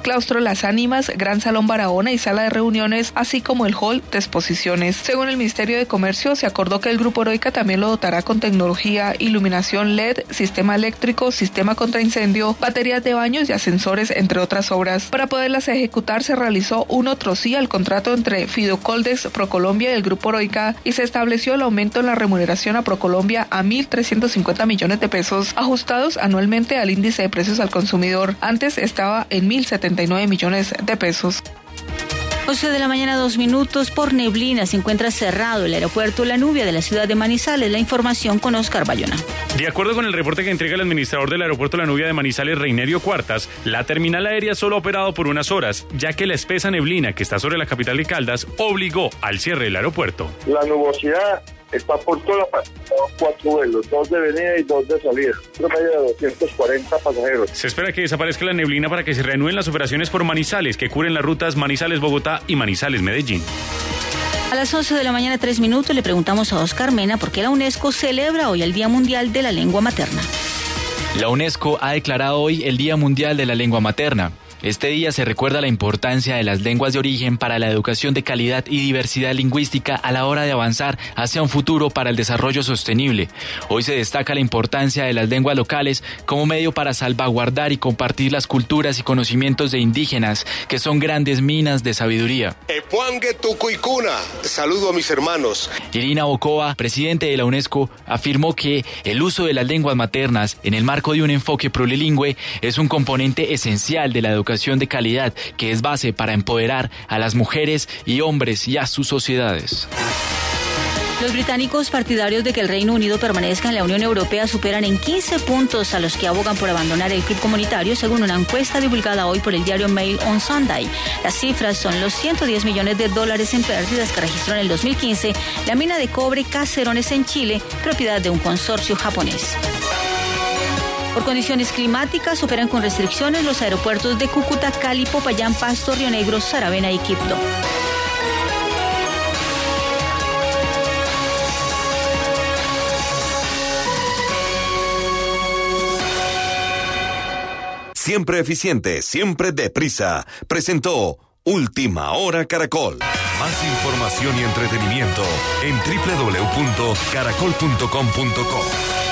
Claustro Las Ánimas, Gran Salón Barahona y Sala de Reuniones, así como el hall de exposiciones. Según el Ministerio de Comercio, se acordó que el Grupo Heroica también lo dotará con tecnología, iluminación LED, sistema eléctrico, sistema contra incendio, baterías de baños y ascensores, entre otras obras. Para poderlas ejecutar, se realizó un otro sí al contrato entre Fidocoldex, Procolombia y el Grupo Heroica y se estableció el aumento en la remuneración a Procolombia a 1.350 millones de pesos, ajustados anualmente al índice de precios al consumidor. Antes estaba en 1.079 millones de pesos. 11 de la mañana, dos minutos. Por neblina se encuentra cerrado el aeropuerto La Nubia de la ciudad de Manizales. La información con Oscar Bayona. De acuerdo con el reporte que entrega el administrador del aeropuerto La Nubia de Manizales, Reinerio Cuartas, la terminal aérea solo ha operado por unas horas, ya que la espesa neblina que está sobre la capital de Caldas obligó al cierre del aeropuerto. La nubosidad está por toda la cuatro vuelos, dos de venida y dos de salida, promedio de 240 pasajeros. Se espera que desaparezca la neblina para que se reanuden las operaciones por Manizales, que cubren las rutas Manizales-Bogotá y Manizales-Medellín. A las 11 de la mañana, tres minutos, le preguntamos a Oscar Mena por qué la UNESCO celebra hoy el Día Mundial de la Lengua Materna. La UNESCO ha declarado hoy el Día Mundial de la Lengua Materna. Este día se recuerda la importancia de las lenguas de origen para la educación de calidad y diversidad lingüística a la hora de avanzar hacia un futuro para el desarrollo sostenible. Hoy se destaca la importancia de las lenguas locales como medio para salvaguardar y compartir las culturas y conocimientos de indígenas, que son grandes minas de sabiduría. Saludo a mis hermanos. Irina Bocoa, presidente de la UNESCO, afirmó que el uso de las lenguas maternas en el marco de un enfoque plurilingüe es un componente esencial de la educación de calidad que es base para empoderar a las mujeres y hombres y a sus sociedades. Los británicos partidarios de que el Reino Unido permanezca en la Unión Europea superan en 15 puntos a los que abogan por abandonar el club comunitario, según una encuesta divulgada hoy por el diario Mail on Sunday. Las cifras son los 110 millones de dólares en pérdidas que registró en el 2015 la mina de cobre Caserones en Chile, propiedad de un consorcio japonés. Por condiciones climáticas operan con restricciones los aeropuertos de Cúcuta, Cali, Popayán, Pasto, Río Negro, Saravena y Quibdó. Siempre eficiente, siempre deprisa. Presentó Última Hora Caracol. Más información y entretenimiento en www.caracol.com.co.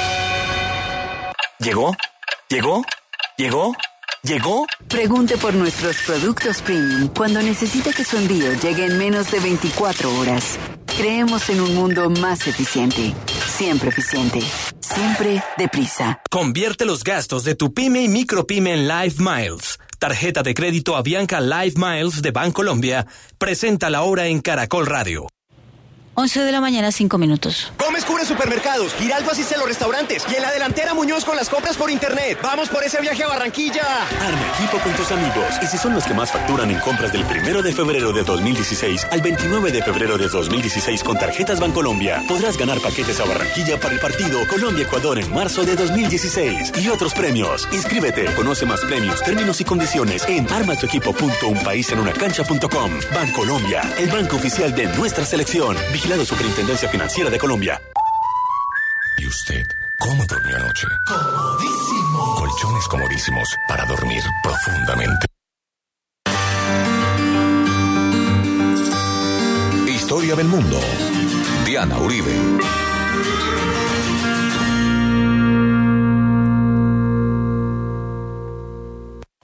¿Llegó? ¿Llegó? ¿Llegó? ¿Llegó? Pregunte por nuestros productos premium cuando necesite que su envío llegue en menos de 24 horas. Creemos en un mundo más eficiente. Siempre eficiente. Siempre deprisa. Convierte los gastos de tu pyme y micropyme en Live Miles. Tarjeta de crédito Avianca Live Miles de Bancolombia. Presenta la hora en Caracol Radio. 11 de la mañana, 5 minutos. Gómez cubre supermercados, Giraldo asiste a los restaurantes y en la delantera Muñoz con las compras por internet. ¡Vamos por ese viaje a Barranquilla! Arma equipo con tus amigos y si son los que más facturan en compras del 1 de febrero de 2016 al 29 de febrero de 2016 con tarjetas Bancolombia, podrás ganar paquetes a Barranquilla para el partido Colombia-Ecuador en marzo de 2016 y otros premios. Inscríbete, conoce más premios, términos y condiciones en armatuequipo.unpaisenunacancha.com. Bancolombia, el banco oficial de nuestra selección. Vigilado Superintendencia Financiera de Colombia. ¿Y usted cómo durmió anoche? Comodísimo. Colchones comodísimos para dormir profundamente. Historia del mundo. Diana Uribe.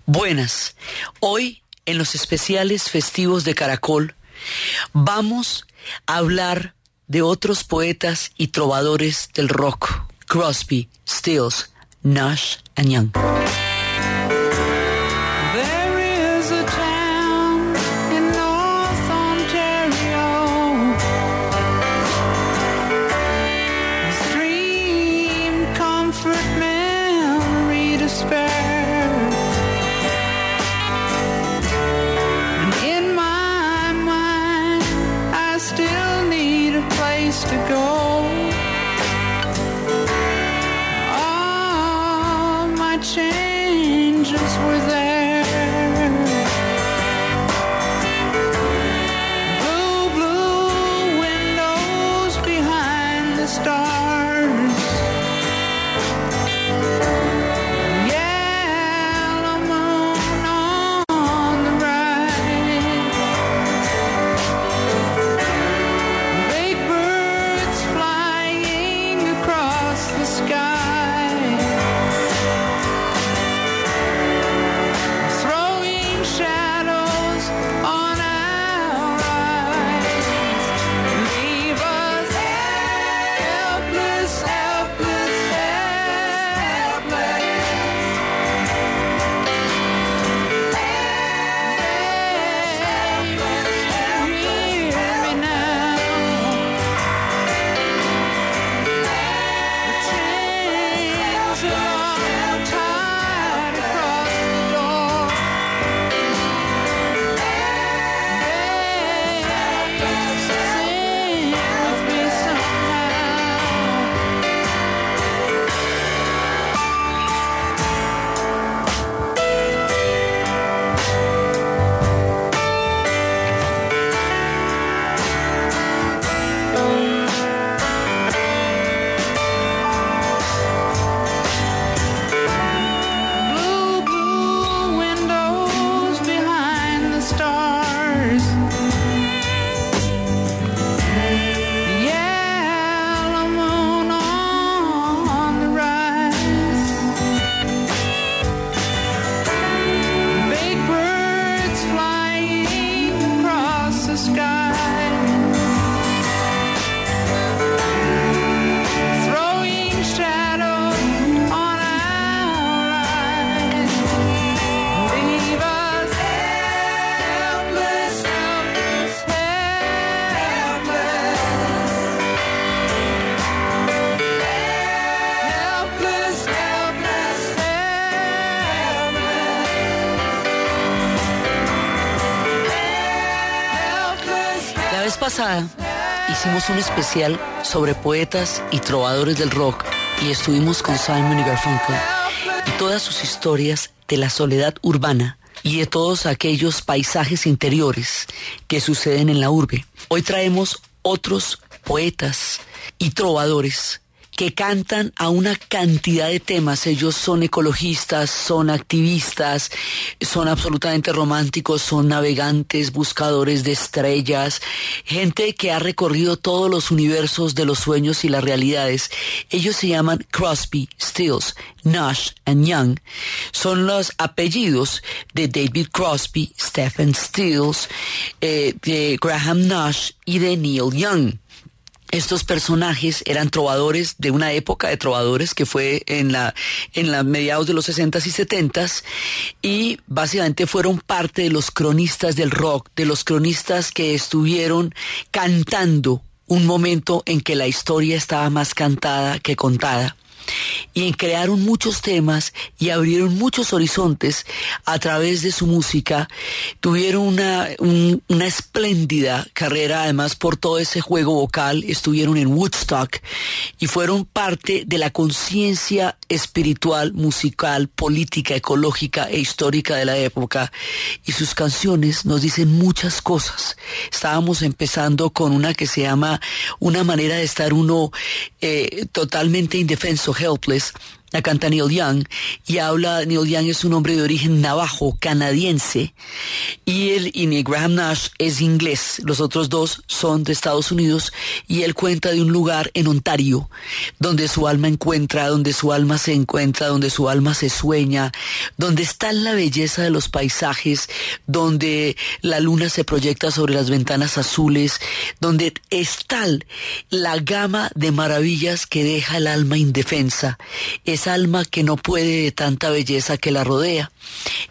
Buenas. Hoy, en los especiales festivos de Caracol, vamos a hablar de otros poetas y trovadores del rock, Crosby, Stills, Nash and Young. Hicimos un especial sobre poetas y trovadores del rock y estuvimos con Simon y Garfunkel y todas sus historias de la soledad urbana y de todos aquellos paisajes interiores que suceden en la urbe. Hoy traemos otros poetas y trovadores que cantan a una cantidad de temas. Ellos son ecologistas, son activistas, son absolutamente románticos, son navegantes, buscadores de estrellas, gente que ha recorrido todos los universos de los sueños y las realidades. Ellos se llaman Crosby, Stills, Nash and Young. Son los apellidos de David Crosby, Stephen Stills, eh, de Graham Nash y de Neil Young. Estos personajes eran trovadores de una época de trovadores que fue en la en la mediados de los 60s y 70s y básicamente fueron parte de los cronistas del rock, de los cronistas que estuvieron cantando un momento en que la historia estaba más cantada que contada y crearon muchos temas y abrieron muchos horizontes a través de su música. Tuvieron una, una espléndida carrera, además por todo ese juego vocal, estuvieron en Woodstock y fueron parte de la conciencia espiritual, musical, política, ecológica e histórica de la época. Y sus canciones nos dicen muchas cosas. Estábamos empezando con una que se llama Una manera de estar uno eh, totalmente indefenso helpless la canta Neil Young y habla, Neil Young es un hombre de origen navajo, canadiense, y él y Graham Nash es inglés, los otros dos son de Estados Unidos, y él cuenta de un lugar en Ontario, donde su alma encuentra, donde su alma se encuentra, donde su alma se sueña, donde está la belleza de los paisajes, donde la luna se proyecta sobre las ventanas azules, donde está la gama de maravillas que deja el alma indefensa. Es alma que no puede de tanta belleza que la rodea.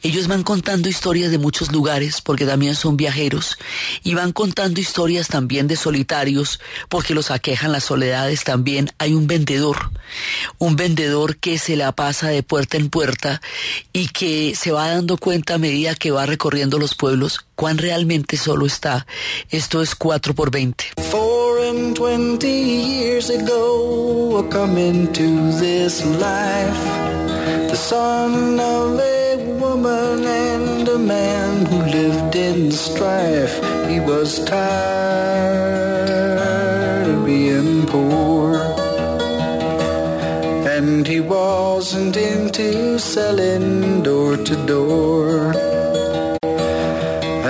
Ellos van contando historias de muchos lugares porque también son viajeros y van contando historias también de solitarios porque los aquejan las soledades también. Hay un vendedor, un vendedor que se la pasa de puerta en puerta y que se va dando cuenta a medida que va recorriendo los pueblos cuán realmente solo está. Esto es 4 por 20. Years ago, I come into this life, the son of a woman and a man who lived in strife. He was tired of being poor. And he wasn't into selling door to door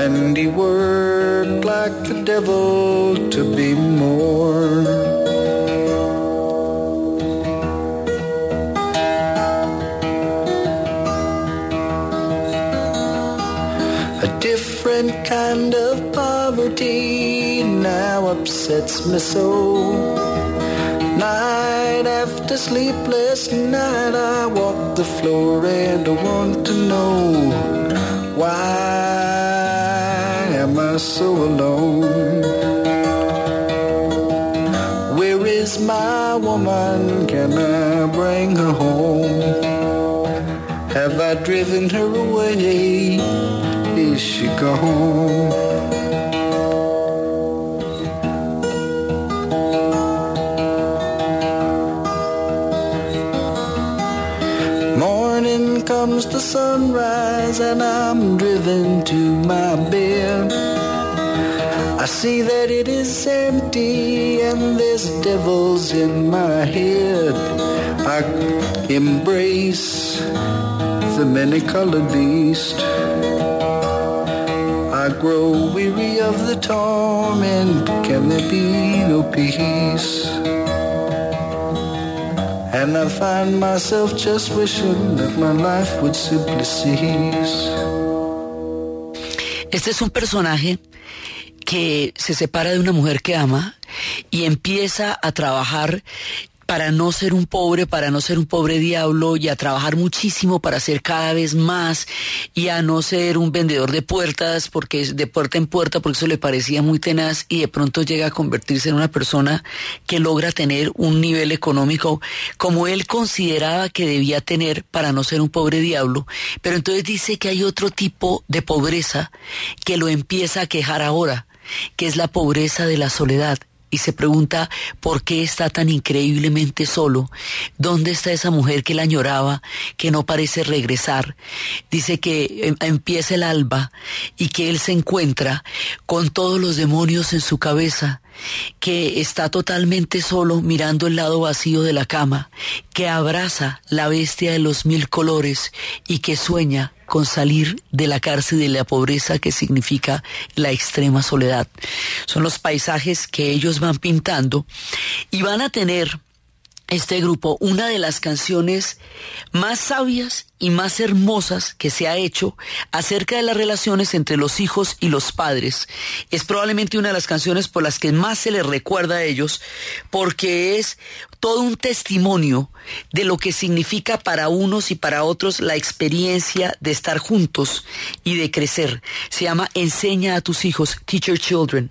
and he worked like devil to be more. A different kind of poverty now upsets me so. Night after sleepless night, I walk the floor and I want to know why so alone? Where is my woman? Can I bring her home? Have I driven her away? Is she gone? Morning comes the sunrise and I'm driven to my bed. I see that it is empty and there's devils in my head. I embrace the many colored beast. I grow weary of the torment. Can there be no peace? And I find myself just wishing that my life would simply cease. Este es un personaje que se separa de una mujer que ama y empieza a trabajar para no ser un pobre, para no ser un pobre diablo y a trabajar muchísimo para ser cada vez más y a no ser un vendedor de puertas porque es de puerta en puerta porque eso le parecía muy tenaz y de pronto llega a convertirse en una persona que logra tener un nivel económico como él consideraba que debía tener para no ser un pobre diablo, pero entonces dice que hay otro tipo de pobreza que lo empieza a quejar ahora que es la pobreza de la soledad y se pregunta por qué está tan increíblemente solo, dónde está esa mujer que la añoraba, que no parece regresar. Dice que em, empieza el alba y que él se encuentra con todos los demonios en su cabeza, que está totalmente solo mirando el lado vacío de la cama, que abraza la bestia de los mil colores y que sueña con salir de la cárcel de la pobreza que significa la extrema soledad. Son los paisajes que ellos van pintando y van a tener este grupo una de las canciones más sabias y más hermosas que se ha hecho acerca de las relaciones entre los hijos y los padres. Es probablemente una de las canciones por las que más se les recuerda a ellos porque es todo un testimonio de lo que significa para unos y para otros la experiencia de estar juntos y de crecer. Se llama Enseña a tus hijos, Teach Your Children.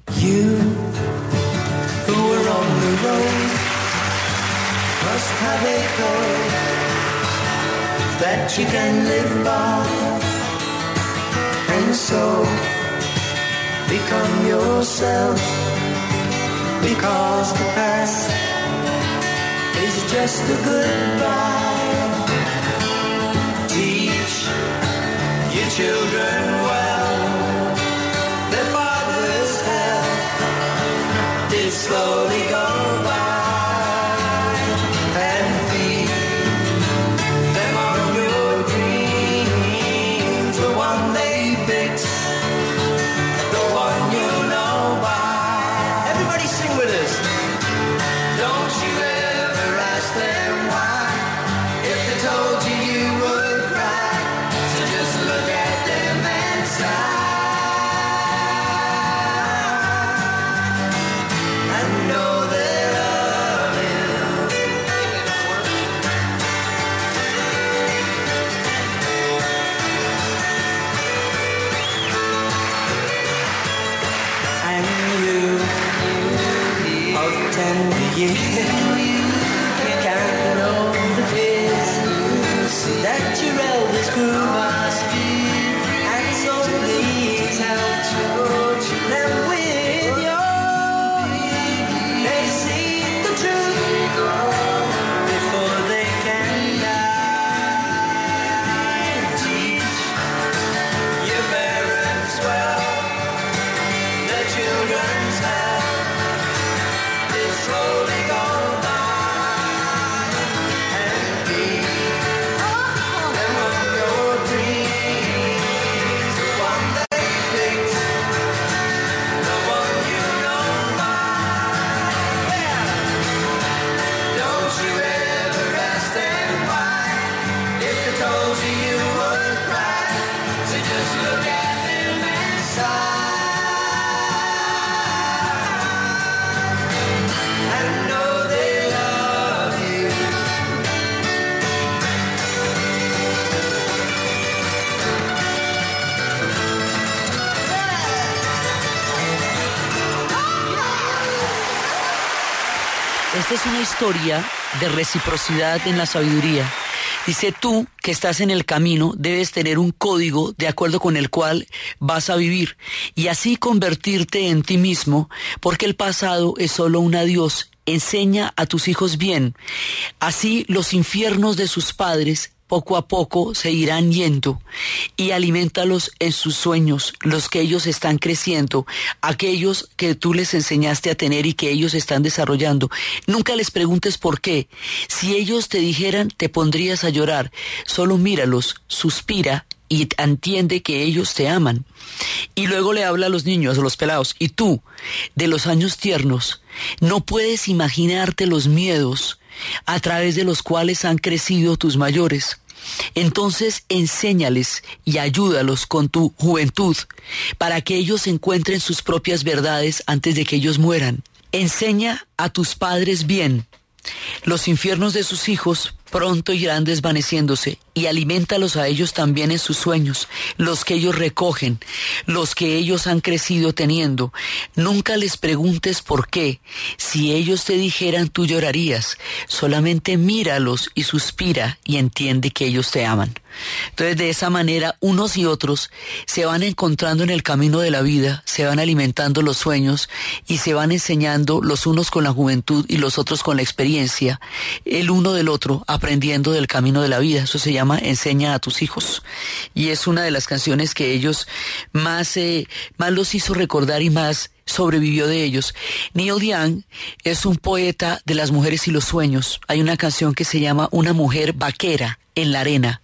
become because just a goodbye. Teach your children historia de reciprocidad en la sabiduría. Dice tú que estás en el camino, debes tener un código de acuerdo con el cual vas a vivir y así convertirte en ti mismo, porque el pasado es solo un adiós. Enseña a tus hijos bien. Así los infiernos de sus padres poco a poco se irán yendo y alimentalos en sus sueños, los que ellos están creciendo, aquellos que tú les enseñaste a tener y que ellos están desarrollando. Nunca les preguntes por qué. Si ellos te dijeran, te pondrías a llorar. Solo míralos, suspira y entiende que ellos te aman. Y luego le habla a los niños, a los pelados, y tú, de los años tiernos, no puedes imaginarte los miedos a través de los cuales han crecido tus mayores. Entonces enséñales y ayúdalos con tu juventud para que ellos encuentren sus propias verdades antes de que ellos mueran. Enseña a tus padres bien. Los infiernos de sus hijos pronto irán desvaneciéndose y alimentalos a ellos también en sus sueños, los que ellos recogen, los que ellos han crecido teniendo. Nunca les preguntes por qué. Si ellos te dijeran tú llorarías, solamente míralos y suspira y entiende que ellos te aman. Entonces de esa manera unos y otros se van encontrando en el camino de la vida, se van alimentando los sueños y se van enseñando los unos con la juventud y los otros con la experiencia, el uno del otro aprendiendo del camino de la vida. Eso se llama Enseña a tus hijos. Y es una de las canciones que ellos más, eh, más los hizo recordar y más sobrevivió de ellos. Neil Young es un poeta de las mujeres y los sueños. Hay una canción que se llama Una mujer vaquera en la arena.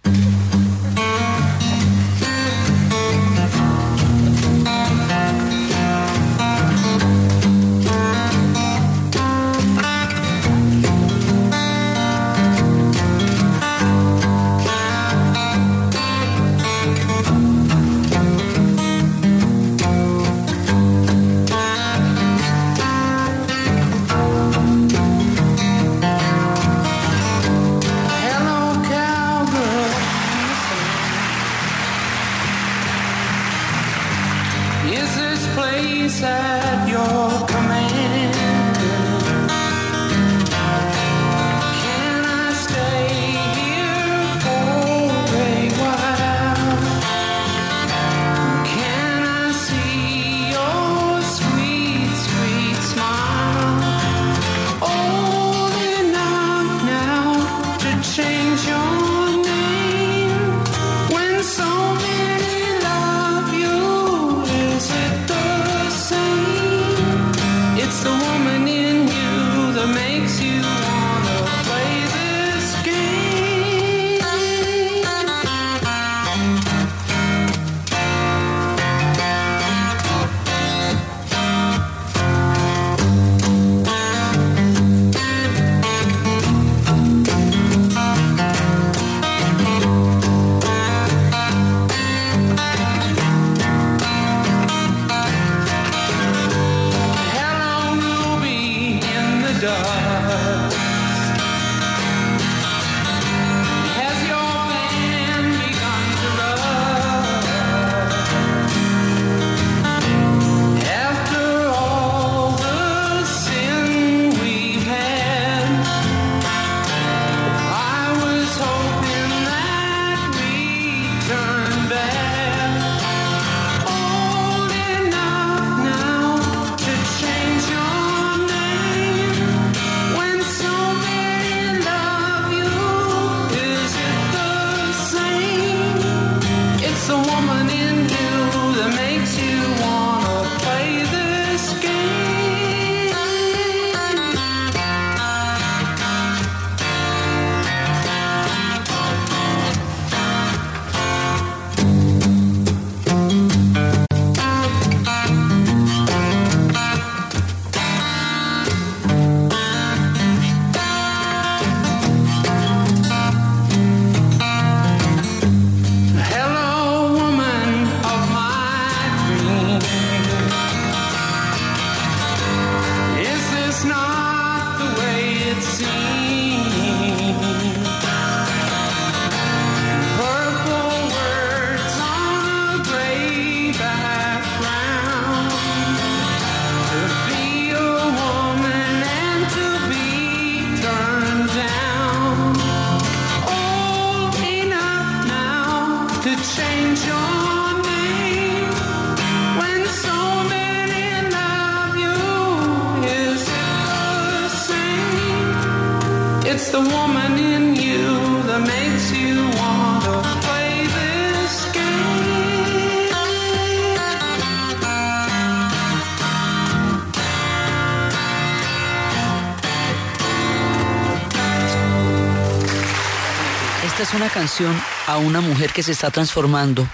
A una mujer que se está transformando.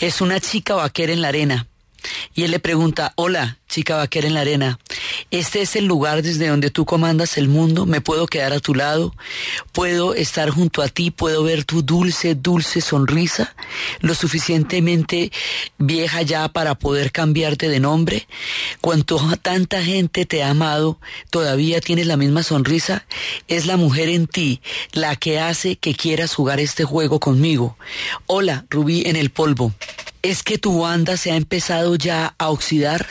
Es una chica vaquera en la arena. Y él le pregunta, hola, chica vaquera en la arena, Este es el lugar desde donde tú comandas el mundo, me puedo quedar a tu lado, puedo estar junto a ti, puedo ver tu dulce, dulce sonrisa, lo suficientemente vieja ya para poder cambiarte de nombre. Cuanto tanta gente te ha amado, todavía tienes la misma sonrisa, es la mujer en ti la que hace que quieras jugar este juego conmigo. Hola, Rubí en el polvo. ¿Es que tu banda se ha empezado ya a oxidar?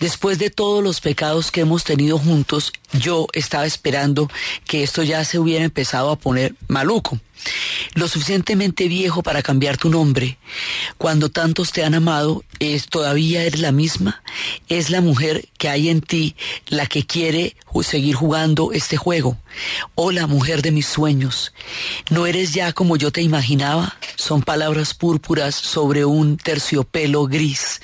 Después de todos los pecados que hemos tenido juntos, yo estaba esperando que esto ya se hubiera empezado a poner maluco lo suficientemente viejo para cambiar tu nombre. Cuando tantos te han amado, es todavía eres la misma. Es la mujer que hay en ti la que quiere seguir jugando este juego. Hola, mujer de mis sueños. No eres ya como yo te imaginaba. Son palabras púrpuras sobre un terciopelo gris.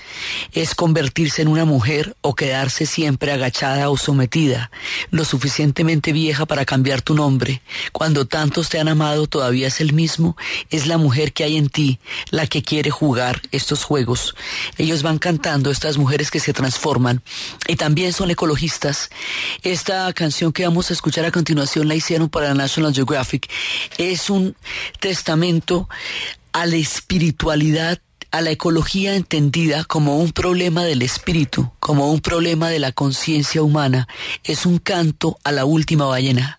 Es convertirse en una mujer o quedarse siempre agachada o sometida. Lo suficientemente vieja para cambiar tu nombre. Cuando tantos te han amado, todavía es el mismo. Es la mujer que hay en ti la que quiere jugar estos juegos. Ellos van cantando, estas mujeres que se transforman y también son ecologistas. Esta canción que vamos a escuchar a continuación la hicieron para National Geographic. Es un testamento a la espiritualidad a la ecología entendida como un problema del espíritu, como un problema de la conciencia humana, es un canto a la última ballena.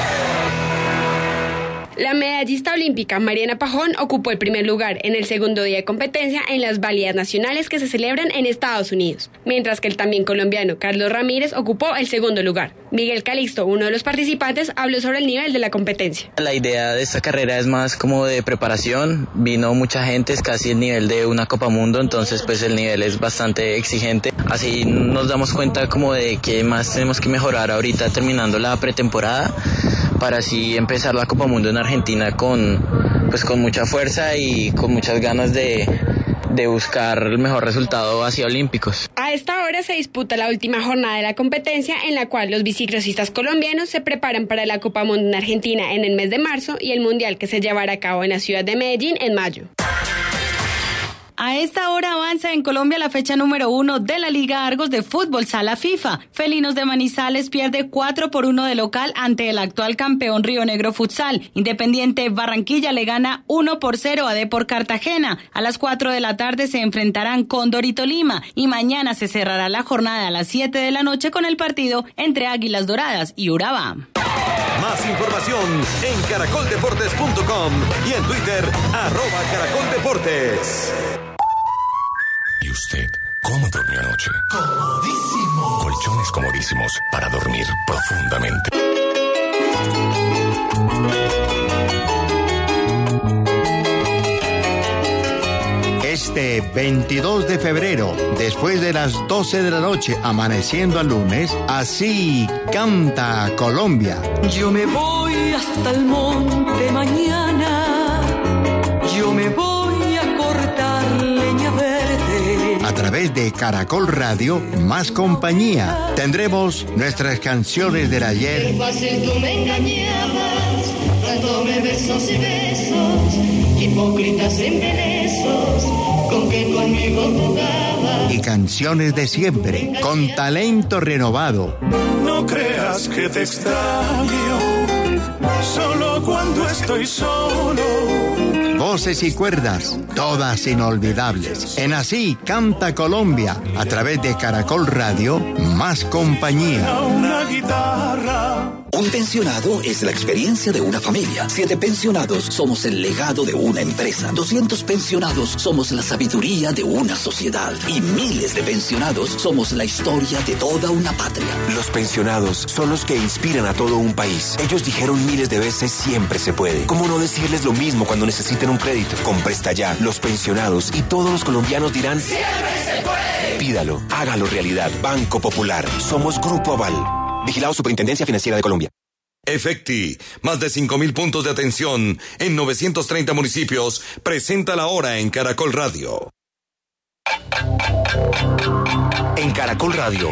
La medallista olímpica Mariana Pajón ocupó el primer lugar en el segundo día de competencia en las válidas nacionales que se celebran en Estados Unidos, mientras que el también colombiano Carlos Ramírez ocupó el segundo lugar. Miguel Calixto, uno de los participantes, habló sobre el nivel de la competencia. La idea de esta carrera es más como de preparación. Vino mucha gente, es casi el nivel de una Copa Mundo, entonces pues el nivel es bastante exigente. Así nos damos cuenta como de que más tenemos que mejorar ahorita terminando la pretemporada para así empezar la Copa Mundo en Argentina con, pues, con mucha fuerza y con muchas ganas de, de buscar el mejor resultado hacia Olímpicos. A esta hora se disputa la última jornada de la competencia en la cual los biciclosistas colombianos se preparan para la Copa Mundo en Argentina en el mes de marzo y el Mundial que se llevará a cabo en la ciudad de Medellín en mayo. A esta hora avanza en Colombia la fecha número uno de la Liga Argos de Fútbol Sala FIFA. Felinos de Manizales pierde 4 por 1 de local ante el actual campeón Río Negro Futsal. Independiente Barranquilla le gana 1 por 0 a Depor Cartagena. A las 4 de la tarde se enfrentarán con Dorito Lima y mañana se cerrará la jornada a las 7 de la noche con el partido entre Águilas Doradas y Urabá. Más información en caracoldeportes.com y en Twitter, arroba caracoldeportes. ¿Y usted cómo durmió anoche? Comodísimo. Colchones comodísimos para dormir profundamente. Este 22 de febrero, después de las 12 de la noche, amaneciendo al lunes, así canta Colombia. Yo me voy hasta el monte mañana. Yo me voy A través de Caracol Radio, más compañía. Tendremos nuestras canciones del ayer. Qué fácil tú me engañabas, dándome besos y besos, hipócritas embelezos, con que conmigo jugabas. Y canciones de siempre, con talento renovado. No creas que te extraño, solo cuando estoy solo. Voces y cuerdas, todas inolvidables. En Así Canta Colombia, a través de Caracol Radio, más compañía. Una guitarra. Un pensionado es la experiencia de una familia. Siete pensionados somos el legado de una empresa. 200 pensionados somos la sabiduría de una sociedad. Y miles de pensionados somos la historia de toda una patria. Los pensionados son los que inspiran a todo un país. Ellos dijeron miles de veces siempre se puede. ¿Cómo no decirles lo mismo cuando necesiten un crédito? Con Presta Ya, los pensionados y todos los colombianos dirán ¡Siempre se puede! Pídalo, hágalo realidad. Banco Popular. Somos Grupo Aval. Vigilado Superintendencia Financiera de Colombia. Efecti, más de 5.000 puntos de atención en 930 municipios, presenta la hora en Caracol Radio. En Caracol Radio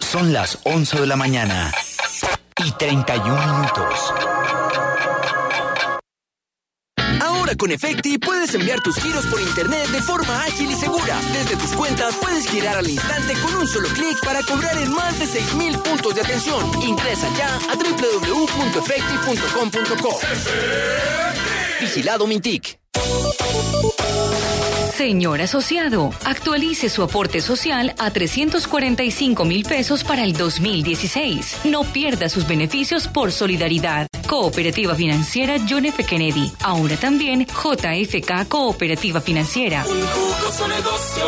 son las 11 de la mañana y 31 minutos. Con Efecti puedes enviar tus giros por internet de forma ágil y segura. Desde tus cuentas puedes girar al instante con un solo clic para cobrar en más de 6.000 puntos de atención. Ingresa ya a www.efecti.com.co. Vigilado Mintic. Señor asociado, actualice su aporte social a 345 mil pesos para el 2016. No pierda sus beneficios por solidaridad. Cooperativa Financiera John F. Kennedy. Ahora también JFK Cooperativa Financiera. Un jugoso negocio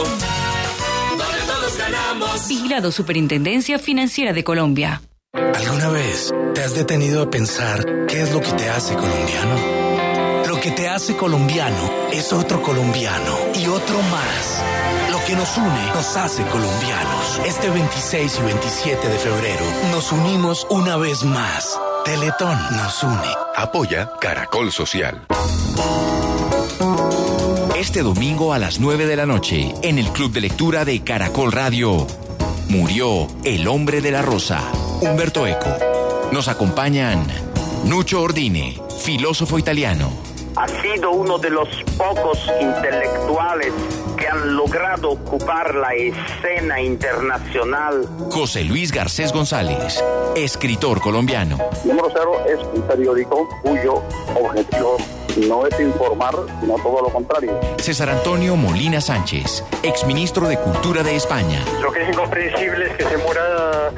donde todos ganamos. Vigilado Superintendencia Financiera de Colombia. ¿Alguna vez te has detenido a pensar qué es lo que te hace colombiano? Lo que te hace colombiano es otro colombiano y otro más. Lo que nos une nos hace colombianos. Este 26 y 27 de febrero nos unimos una vez más. Teletón nos une. Apoya Caracol Social. Este domingo a las 9 de la noche, en el Club de Lectura de Caracol Radio, murió el hombre de la rosa, Humberto Eco. Nos acompañan Nucho Ordine, filósofo italiano. Ha sido uno de los pocos intelectuales que han logrado ocupar la escena internacional. José Luis Garcés González, escritor colombiano. Número cero es un periódico cuyo objetivo no es informar, sino todo lo contrario. César Antonio Molina Sánchez, exministro de Cultura de España. Lo que es incomprensible es que se muera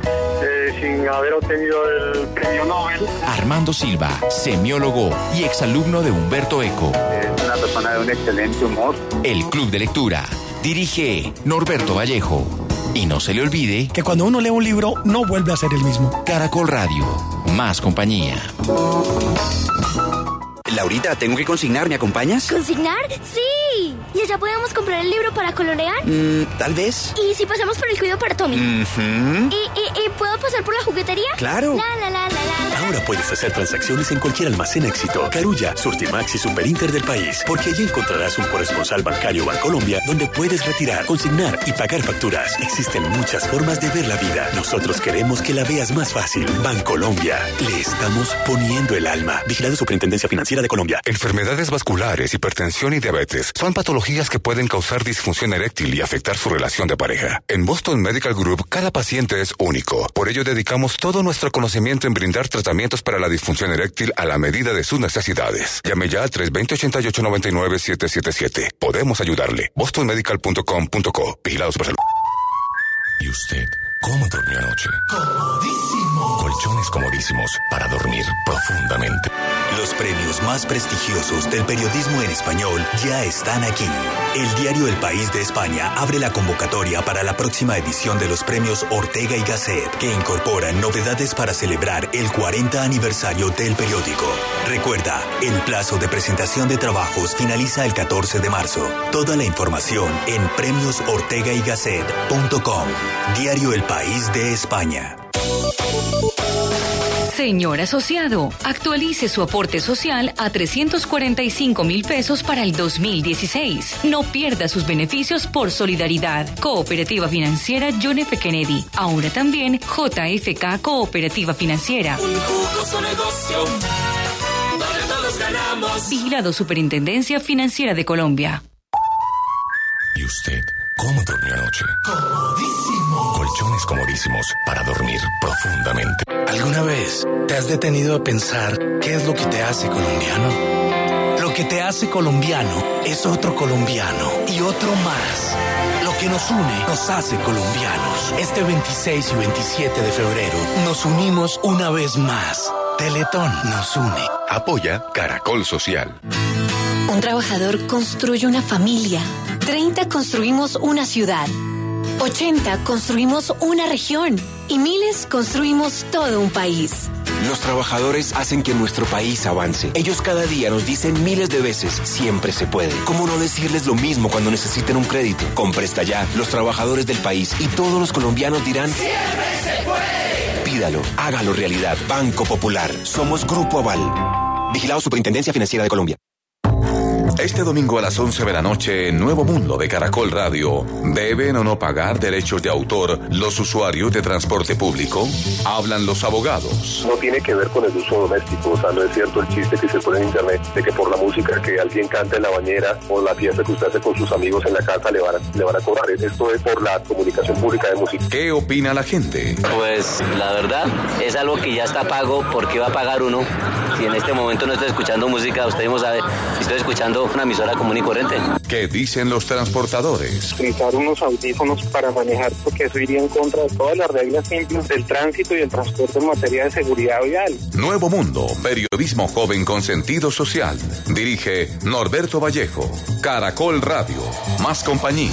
eh, sin haber obtenido el premio Nobel Armando Silva, semiólogo y exalumno de Humberto Eco. Es una persona de un excelente humor. El Club de Lectura. Dirige Norberto Vallejo. Y no se le olvide que cuando uno lee un libro no vuelve a ser el mismo. Caracol Radio. Más compañía. Laurita, tengo que consignar, ¿me acompañas? ¿Consignar? ¡Sí! ¿Y allá podemos comprar el libro para colorear? Mm, Tal vez. ¿Y si pasamos por el cuido para Tommy? ¿Y, y, y puedo pasar por la juguetería? Claro. La, la, la, la, la, la. Ahora puedes hacer transacciones en cualquier almacén éxito, Carulla, Surtimax y Superinter del país, porque allí encontrarás un corresponsal bancario Bancolombia donde puedes retirar, consignar y pagar facturas. Existen muchas formas de ver la vida. Nosotros queremos que la veas más fácil. Bancolombia, le estamos poniendo el alma. Vigilado Superintendencia Financiera de Colombia. Enfermedades vasculares, hipertensión y diabetes son patologías que pueden causar disfunción eréctil y afectar su relación de pareja. En Boston Medical Group, cada paciente es único. Por ello, dedicamos todo nuestro conocimiento en brindar tratamientos para la disfunción eréctil a la medida de sus necesidades. Llame ya al 320-8899-777. Podemos ayudarle. bostonmedical.com.co. Vigilados por salud. ¿Y usted cómo durmió anoche? Comodísimo. Colchones comodísimos para dormir profundamente. Los premios más prestigiosos del periodismo en español ya están aquí. El diario El País de España abre la convocatoria para la próxima edición de los premios Ortega y Gasset, que incorporan novedades para celebrar el 40 aniversario del periódico. Recuerda, el plazo de presentación de trabajos finaliza el 14 de marzo. Toda la información en premiosortegaygasset.com. Diario El País de España. Señor asociado, actualice su aporte social a 345 mil pesos para el 2016. No pierda sus beneficios por solidaridad. Cooperativa Financiera John F. Kennedy. Ahora también JFK Cooperativa Financiera. Un jugoso negocio donde todos ganamos. Vigilado Superintendencia Financiera de Colombia. ¿Y usted cómo durmió anoche? Comodísimo. Colchones comodísimos para dormir profundamente. ¿Alguna vez te has detenido a pensar qué es lo que te hace colombiano? Lo que te hace colombiano es otro colombiano y otro más. Lo que nos une nos hace colombianos. Este 26 y 27 de febrero nos unimos una vez más. Teletón nos une. Apoya Caracol Social. Un trabajador construye una familia. 30 construimos una ciudad. 80 construimos una región. Y miles construimos todo un país. Los trabajadores hacen que nuestro país avance. Ellos cada día nos dicen miles de veces, siempre se puede. ¿Cómo no decirles lo mismo cuando necesiten un crédito? Con Presta Ya, los trabajadores del país y todos los colombianos dirán, Siempre se puede. pídalo, hágalo realidad. Banco Popular, somos Grupo Aval. Vigilado Superintendencia Financiera de Colombia. Este domingo a las 11 de la noche, en Nuevo Mundo de Caracol Radio. ¿Deben o no pagar derechos de autor los usuarios de transporte público? Hablan los abogados. No tiene que ver con el uso doméstico, o sea, no es cierto el chiste que se pone en internet de que por la música que alguien canta en la bañera o la fiesta que usted hace con sus amigos en la casa le van a, le van a cobrar. Esto es por la comunicación pública de música. ¿Qué opina la gente? Pues la verdad es algo que ya está pago, ¿por qué va a pagar uno? Si en este momento no estoy escuchando música, usted mismo sabe, si estoy escuchando una emisora común y corriente. ¿Qué dicen los transportadores? utilizar unos audífonos para manejar, porque eso iría en contra de todas las reglas simples del tránsito y el transporte en materia de seguridad vial. Nuevo Mundo, periodismo joven con sentido social. Dirige Norberto Vallejo. Caracol Radio. Más compañía.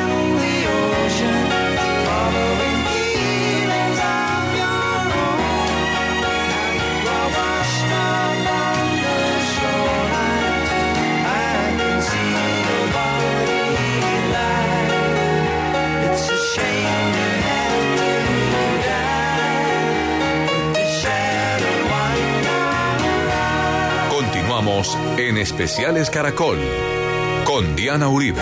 en Especiales Caracol con Diana Uribe.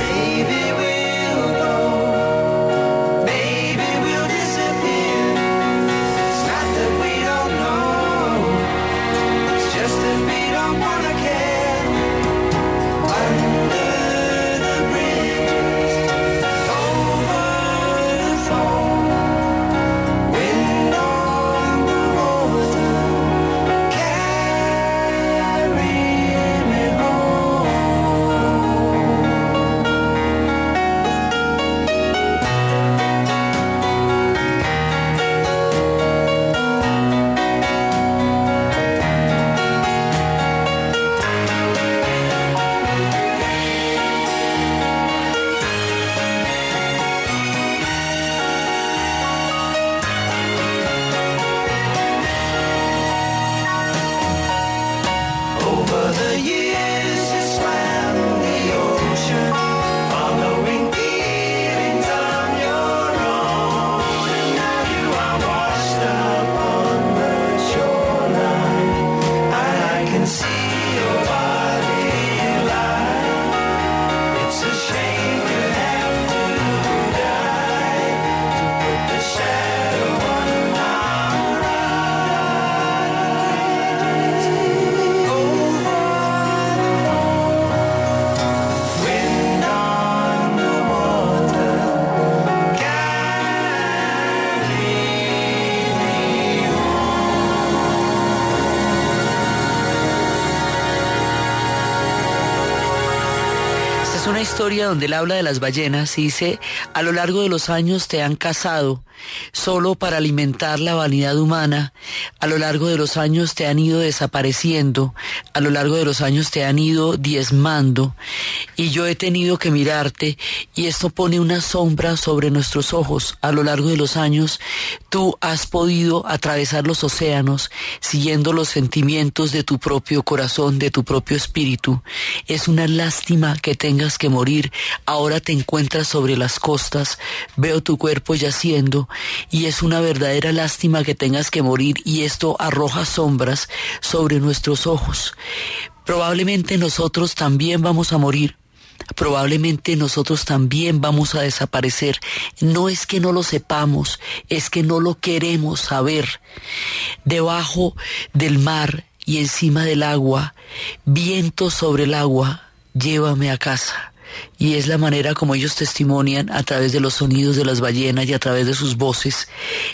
Donde él habla de las ballenas y dice, a lo largo de los años te han cazado solo para alimentar la vanidad humana, a lo largo de los años te han ido desapareciendo, a lo largo de los años te han ido diezmando. Y yo he tenido que mirarte y esto pone una sombra sobre nuestros ojos. A lo largo de los años tú has podido atravesar los océanos siguiendo los sentimientos de tu propio corazón, de tu propio espíritu. Es una lástima que tengas que morir. Ahora te encuentras sobre las costas, veo tu cuerpo yaciendo y es una verdadera lástima que tengas que morir y esto arroja sombras sobre nuestros ojos. Probablemente nosotros también vamos a morir probablemente nosotros también vamos a desaparecer. No es que no lo sepamos, es que no lo queremos saber. Debajo del mar y encima del agua, viento sobre el agua, llévame a casa. Y es la manera como ellos testimonian a través de los sonidos de las ballenas y a través de sus voces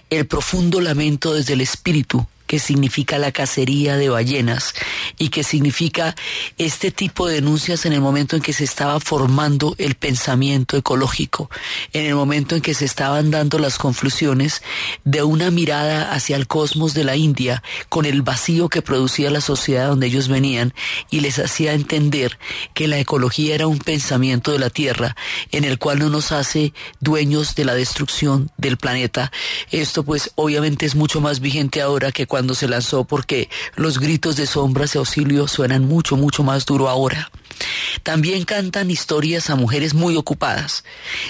el profundo lamento desde el espíritu que significa la cacería de ballenas y que significa este tipo de denuncias en el momento en que se estaba formando el pensamiento ecológico, en el momento en que se estaban dando las conflusiones de una mirada hacia el cosmos de la India con el vacío que producía la sociedad donde ellos venían y les hacía entender que la ecología era un pensamiento de la Tierra en el cual no nos hace dueños de la destrucción del planeta. Esto pues obviamente es mucho más vigente ahora que cuando se lanzó porque los gritos de sombras y auxilio suenan mucho, mucho más duro ahora. También cantan historias a mujeres muy ocupadas,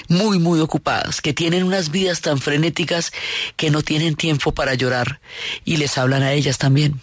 muy, muy ocupadas, que tienen unas vidas tan frenéticas que no tienen tiempo para llorar y les hablan a ellas también.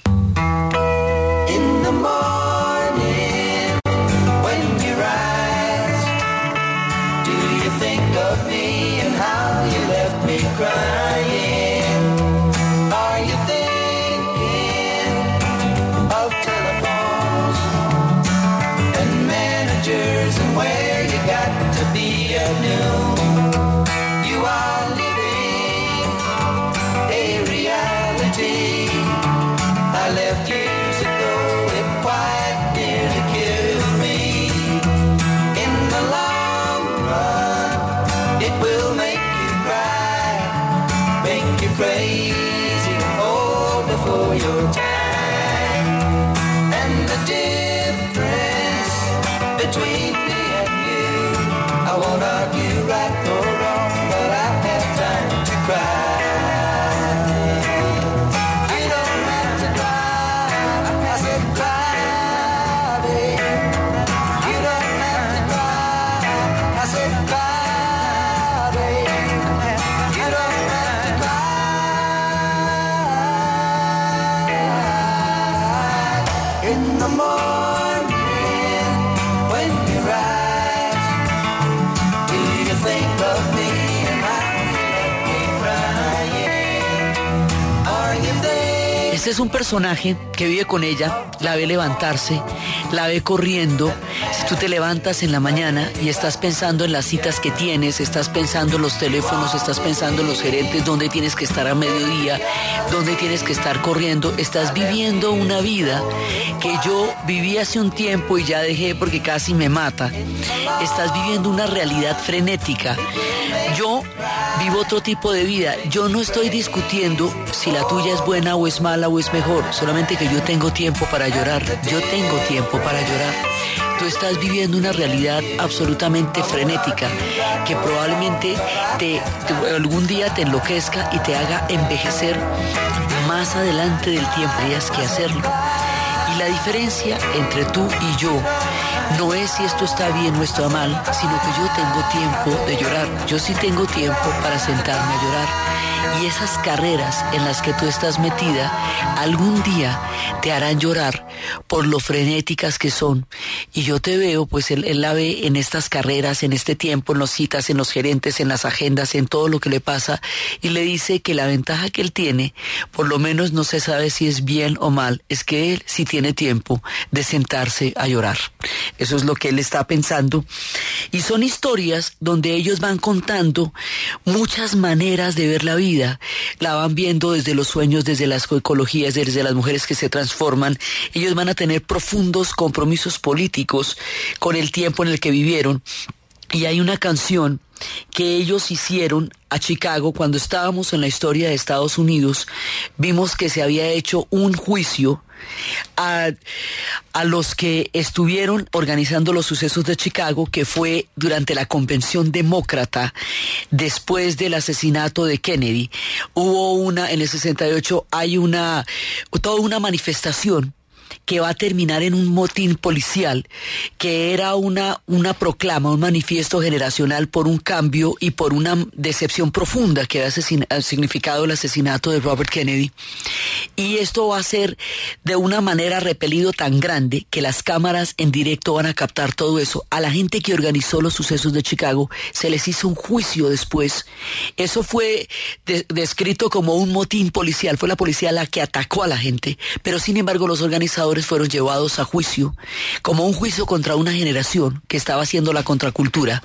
Es un personaje que vive con ella, la ve levantarse, la ve corriendo. Si tú te levantas en la mañana y estás pensando en las citas que tienes, estás pensando en los teléfonos, estás pensando en los gerentes, dónde tienes que estar a mediodía, dónde tienes que estar corriendo, estás viviendo una vida que yo viví hace un tiempo y ya dejé porque casi me mata. Estás viviendo una realidad frenética. Yo vivo otro tipo de vida. Yo no estoy discutiendo si la tuya es buena o es mala o es mejor, solamente que yo tengo tiempo para llorar. Yo tengo tiempo para llorar. Tú estás viviendo una realidad absolutamente frenética que probablemente te, algún día te enloquezca y te haga envejecer más adelante del tiempo. Tendrías que hacerlo. Y la diferencia entre tú y yo no es si esto está bien o está mal, sino que yo tengo tiempo de llorar. Yo sí tengo tiempo para sentarme a llorar. Y esas carreras en las que tú estás metida algún día te harán llorar por lo frenéticas que son. Y yo te veo, pues él, la ve en estas carreras, en este tiempo, en las citas, en los gerentes, en las agendas, en todo lo que le pasa. Y le dice que la ventaja que él tiene, por lo menos no se sabe si es bien o mal, es que él sí tiene tiempo de sentarse a llorar. Eso es lo que él está pensando. Y son historias donde ellos van contando muchas maneras de ver la vida. La van viendo desde los sueños, desde las ecologías, desde las mujeres que se transforman. Ellos van a tener profundos compromisos políticos con el tiempo en el que vivieron. Y hay una canción que ellos hicieron a Chicago cuando estábamos en la historia de Estados Unidos. Vimos que se había hecho un juicio a, a los que estuvieron organizando los sucesos de Chicago, que fue durante la convención demócrata después del asesinato de Kennedy. Hubo una, en el 68 hay una, toda una manifestación que va a terminar en un motín policial, que era una, una proclama, un manifiesto generacional por un cambio y por una decepción profunda que ha significado el asesinato de Robert Kennedy. Y esto va a ser de una manera repelido tan grande que las cámaras en directo van a captar todo eso. A la gente que organizó los sucesos de Chicago se les hizo un juicio después. Eso fue de- descrito como un motín policial. Fue la policía la que atacó a la gente. Pero sin embargo los organizadores fueron llevados a juicio como un juicio contra una generación que estaba haciendo la contracultura.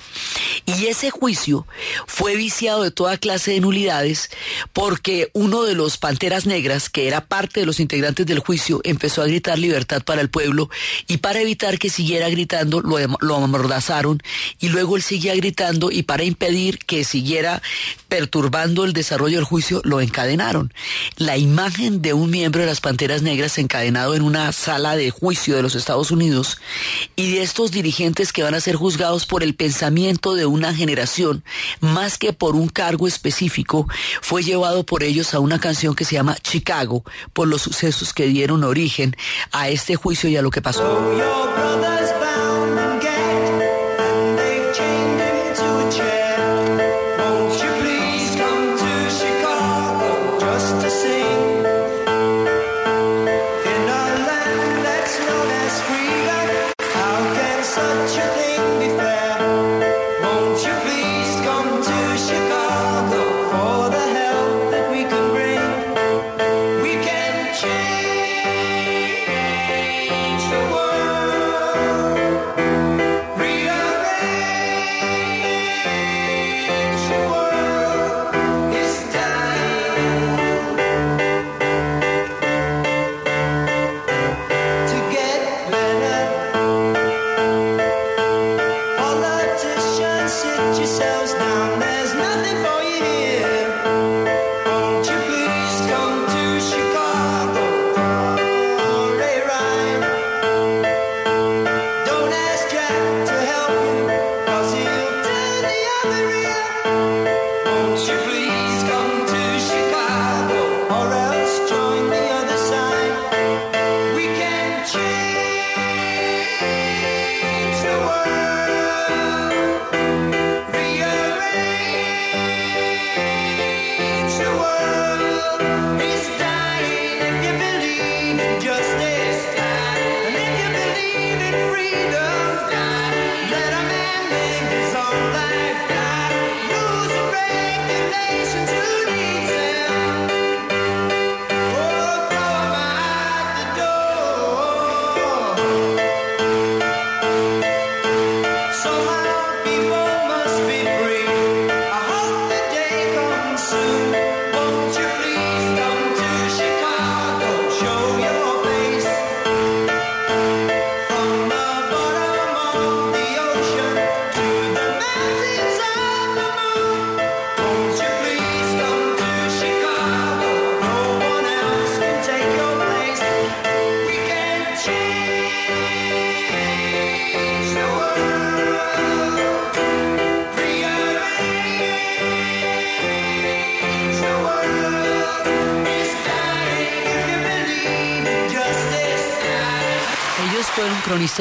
Y ese juicio fue viciado de toda clase de nulidades porque uno de los Panteras Negras, que era parte de los integrantes del juicio, empezó a gritar libertad para el pueblo y para evitar que siguiera gritando lo, lo amordazaron y luego él seguía gritando y para impedir que siguiera perturbando el desarrollo del juicio lo encadenaron. La imagen de un miembro de las Panteras Negras encadenado en una sala de juicio de los Estados Unidos y de estos dirigentes que van a ser juzgados por el pensamiento de una generación más que por un cargo específico fue llevado por ellos a una canción que se llama Chicago por los sucesos que dieron origen a este juicio y a lo que pasó.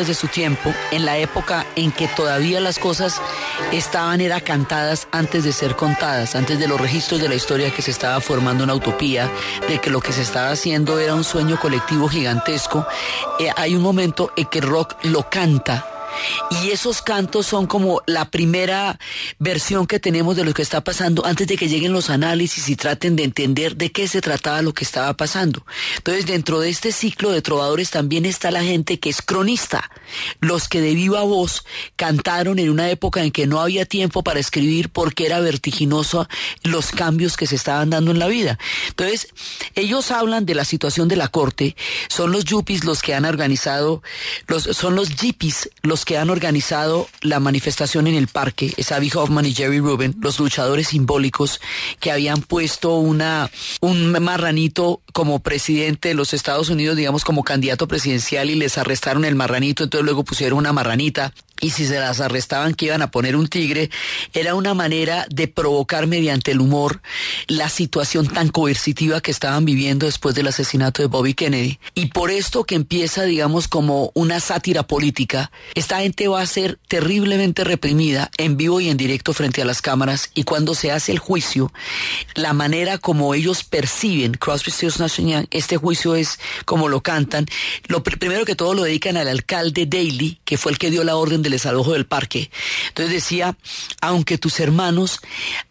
De su tiempo, en la época en que todavía las cosas estaban, era cantadas antes de ser contadas, antes de los registros de la historia que se estaba formando una utopía, de que lo que se estaba haciendo era un sueño colectivo gigantesco, eh, hay un momento en que rock lo canta y esos cantos son como la primera versión que tenemos de lo que está pasando antes de que lleguen los análisis y traten de entender de qué se trataba lo que estaba pasando. Entonces, dentro de este ciclo de trovadores también está la gente que es cronista, los que de viva voz cantaron en una época en que no había tiempo para escribir porque era vertiginoso los cambios que se estaban dando en la vida. Entonces, ellos hablan de la situación de la corte, son los yuppies los que han organizado, los, son los jippies los que han organizado la manifestación en el parque, es Abby Hoffman y Jerry Rubin, los luchadores simbólicos que habían puesto una, un marranito como presidente de los Estados Unidos, digamos como candidato presidencial y les arrestaron el marranito, entonces luego pusieron una marranita y si se las arrestaban que iban a poner un tigre, era una manera de provocar mediante el humor la situación tan coercitiva que estaban viviendo después del asesinato de Bobby Kennedy. Y por esto que empieza, digamos, como una sátira política, esta gente va a ser terriblemente reprimida en vivo y en directo frente a las cámaras y cuando se hace el juicio, la manera como ellos perciben Crosby, Stills, Nash Young, este juicio es como lo cantan, lo primero que todo lo dedican al alcalde Daly, que fue el que dio la orden de desalojo del parque. Entonces decía, aunque tus hermanos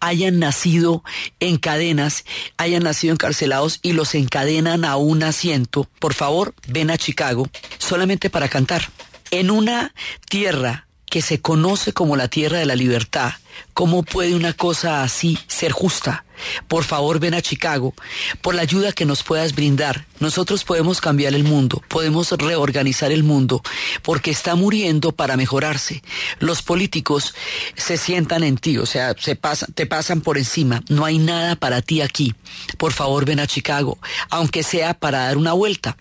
hayan nacido en cadenas, hayan nacido encarcelados y los encadenan a un asiento, por favor, ven a Chicago solamente para cantar. En una tierra que se conoce como la tierra de la libertad, ¿cómo puede una cosa así ser justa? Por favor, ven a Chicago, por la ayuda que nos puedas brindar. Nosotros podemos cambiar el mundo, podemos reorganizar el mundo, porque está muriendo para mejorarse. Los políticos se sientan en ti, o sea, se te pasan por encima. No hay nada para ti aquí. Por favor, ven a Chicago, aunque sea para dar una vuelta.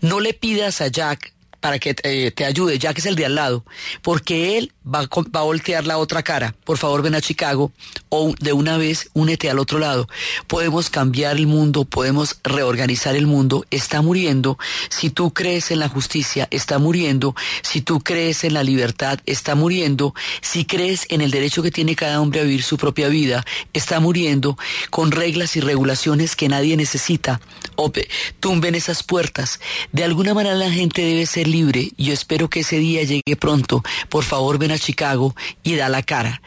No le pidas a Jack para que eh, te, ayude, ya que es el de al lado, porque él va, va, a voltear la otra cara. Por favor, ven a Chicago o de una vez únete al otro lado. Podemos cambiar el mundo, podemos reorganizar el mundo. Está muriendo. Si tú crees en la justicia, está muriendo. Si tú crees en la libertad, está muriendo. Si crees en el derecho que tiene cada hombre a vivir su propia vida, está muriendo con reglas y regulaciones que nadie necesita. O tumben esas puertas. De alguna manera la gente debe ser libre. Yo espero que ese día llegue pronto. Por favor, ven a Chicago y da la cara.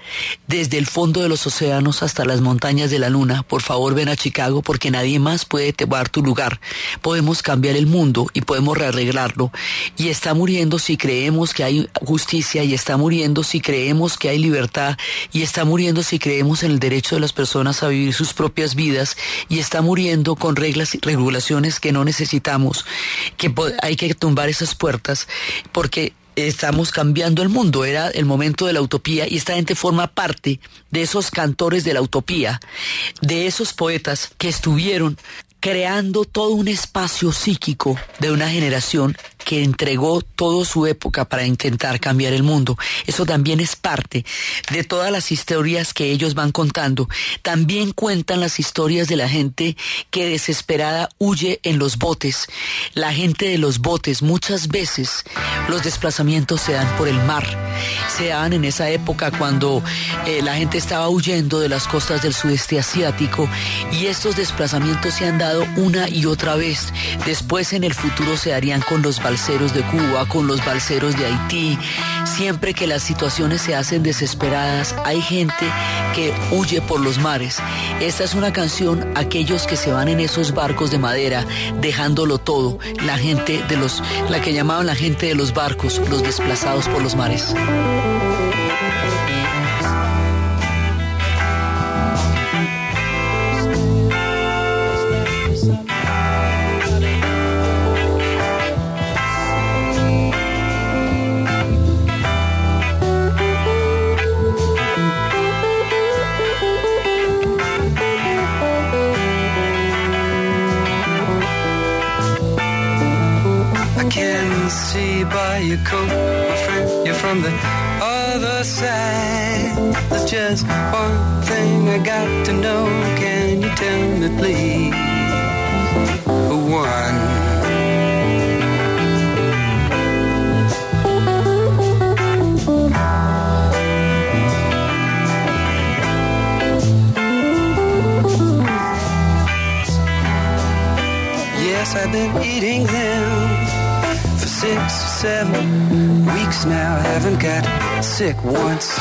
Desde el fondo de los océanos hasta las montañas de la luna, por favor, ven a Chicago porque nadie más puede tomar tu lugar. Podemos cambiar el mundo y podemos rearreglarlo. Y está muriendo si creemos que hay justicia y está muriendo si creemos que hay libertad y está muriendo si creemos en el derecho de las personas a vivir sus propias vidas y está muriendo con reglas y regulaciones que no necesitamos, que hay que tumbar esas puertas porque estamos cambiando el mundo, era el momento de la utopía y esta gente forma parte de esos cantores de la utopía, de esos poetas que estuvieron creando todo un espacio psíquico de una generación que entregó toda su época para intentar cambiar el mundo. Eso también es parte de todas las historias que ellos van contando. También cuentan las historias de la gente que desesperada huye en los botes. La gente de los botes, muchas veces los desplazamientos se dan por el mar. Se dan en esa época cuando eh, la gente estaba huyendo de las costas del sudeste asiático y estos desplazamientos se han dado una y otra vez. Después en el futuro se darían con los balsas de Cuba, con los balseros de Haití. Siempre que las situaciones se hacen desesperadas, hay gente que huye por los mares. Esta es una canción, aquellos que se van en esos barcos de madera, dejándolo todo. La gente de los, la que llamaban la gente de los barcos, los desplazados por los mares. buy your coat, my friend. You're from the other side. There's just one thing I got to know. Can you tell me, please? One. Yes, I've been eating them six, seven weeks now. Haven't got sick once.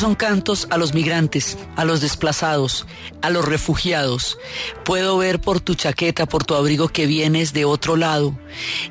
Son cantos a los migrantes, a los desplazados, a los refugiados. Puedo ver por tu chaqueta, por tu abrigo que vienes de otro lado.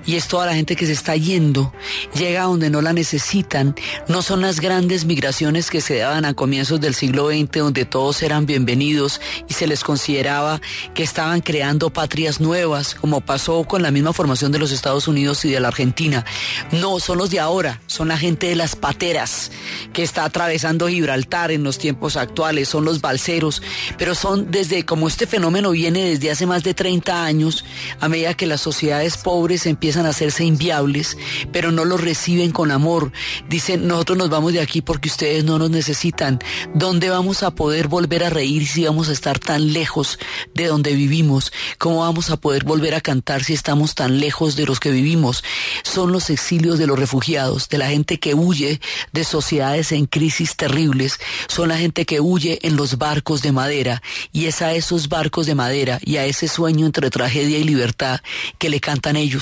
Y es toda la gente que se está yendo, llega donde no la necesitan. No son las grandes migraciones que se daban a comienzos del siglo XX, donde todos eran bienvenidos y se les consideraba que estaban creando patrias nuevas, como pasó con la misma formación de los Estados Unidos y de la Argentina. No, son los de ahora, son la gente de las pateras que está atravesando Gibraltar en los tiempos actuales, son los balseros, pero son desde, como este fenómeno viene desde hace más de 30 años, a medida que las sociedades pobres empiezan a hacerse inviables, pero no los reciben con amor. Dicen, nosotros nos vamos de aquí porque ustedes no nos necesitan. ¿Dónde vamos a poder volver a reír si vamos a estar tan lejos de donde vivimos? ¿Cómo vamos a poder volver a cantar si estamos tan lejos de los que vivimos? Son los exilios de los refugiados, de la gente que huye de sociedades en crisis terribles, son la gente que huye en los barcos de madera y es a esos barcos de madera y a ese sueño entre tragedia y libertad que le cantan ellos.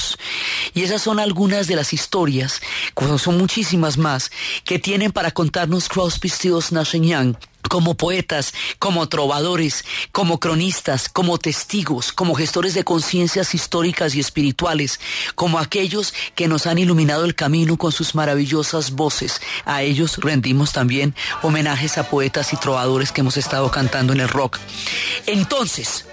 Y esas son algunas de las historias, como son muchísimas más, que tienen para contarnos Crosby, Stills, Nash Young como poetas, como trovadores, como cronistas, como testigos, como gestores de conciencias históricas y espirituales, como aquellos que nos han iluminado el camino con sus maravillosas voces. A ellos rendimos también homenajes a poetas y trovadores que hemos estado cantando en el rock. Entonces,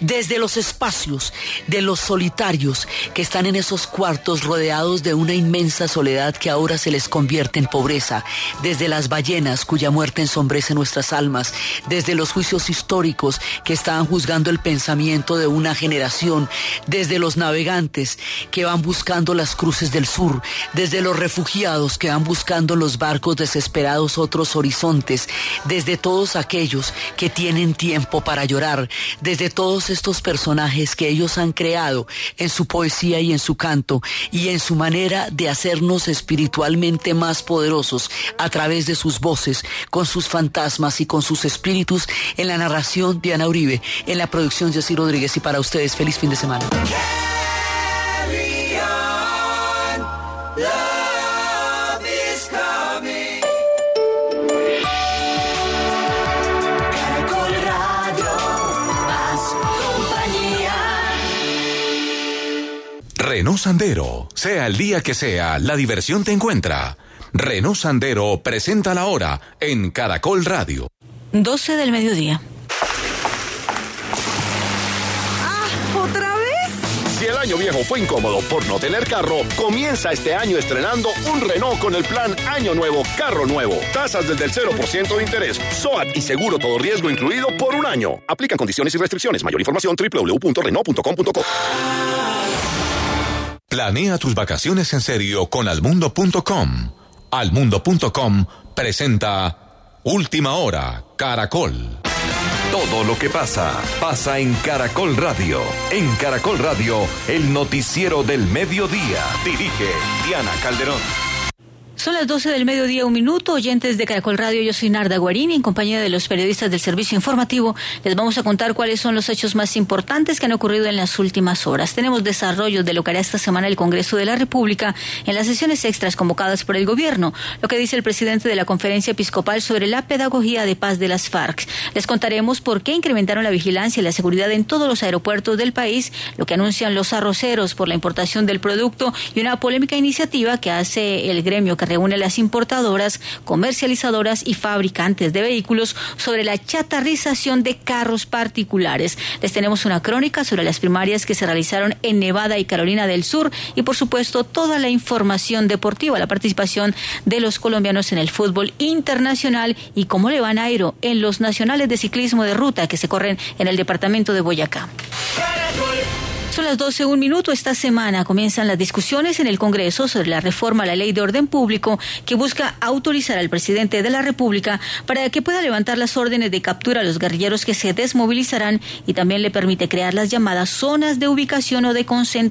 desde los espacios de los solitarios que están en esos cuartos rodeados de una inmensa soledad que ahora se les convierte en pobreza, desde las ballenas cuya muerte ensombrece nuestras almas, desde los juicios históricos que estaban juzgando el pensamiento de una generación, desde los navegantes que van buscando las cruces del sur, desde los refugiados que van buscando los barcos desesperados otros horizontes, desde todos aquellos que tienen tiempo para llorar, desde todos estos personajes que ellos han creado en su poesía y en su canto y en su manera de hacernos espiritualmente más poderosos a través de sus voces, con sus fantasmas y con sus espíritus en la narración de Ana Uribe, en la producción Jessy Rodríguez y para ustedes feliz fin de semana. Renault Sandero. Sea el día que sea, la diversión te encuentra. Renault Sandero presenta la hora en Caracol Radio. 12 del mediodía. ¿Otra vez? Si el año viejo fue incómodo por no tener carro, comienza este año estrenando un Renault con el plan Año Nuevo, Carro Nuevo. Tasas desde el 0% de interés, SOAT y seguro todo riesgo incluido por un año. Aplican condiciones y restricciones. Mayor información www.renault.com.co. Planea tus vacaciones en serio con almundo.com. Almundo.com presenta Última Hora, Caracol. Todo lo que pasa, pasa en Caracol Radio. En Caracol Radio, el noticiero del mediodía. Dirige Diana Calderón. Son las 12 del mediodía, un minuto. Oyentes de Caracol Radio, yo soy Narda Guarini. En compañía de los periodistas del servicio informativo, les vamos a contar cuáles son los hechos más importantes que han ocurrido en las últimas horas. Tenemos desarrollo de lo que hará esta semana el Congreso de la República en las sesiones extras convocadas por el gobierno, lo que dice el presidente de la Conferencia Episcopal sobre la pedagogía de paz de las FARC. Les contaremos por qué incrementaron la vigilancia y la seguridad en todos los aeropuertos del país, lo que anuncian los arroceros por la importación del producto y una polémica iniciativa que hace el gremio que reúne a las importadoras, comercializadoras y fabricantes de vehículos sobre la chatarrización de carros particulares. Les tenemos una crónica sobre las primarias que se realizaron en Nevada y Carolina del Sur y por supuesto toda la información deportiva, la participación de los colombianos en el fútbol internacional y cómo le van a Aero en los nacionales de ciclismo de ruta que se corren en el departamento de Boyacá. Son las 12, un minuto. Esta semana comienzan las discusiones en el Congreso sobre la reforma a la ley de orden público que busca autorizar al presidente de la República para que pueda levantar las órdenes de captura a los guerrilleros que se desmovilizarán y también le permite crear las llamadas zonas de ubicación o de concentración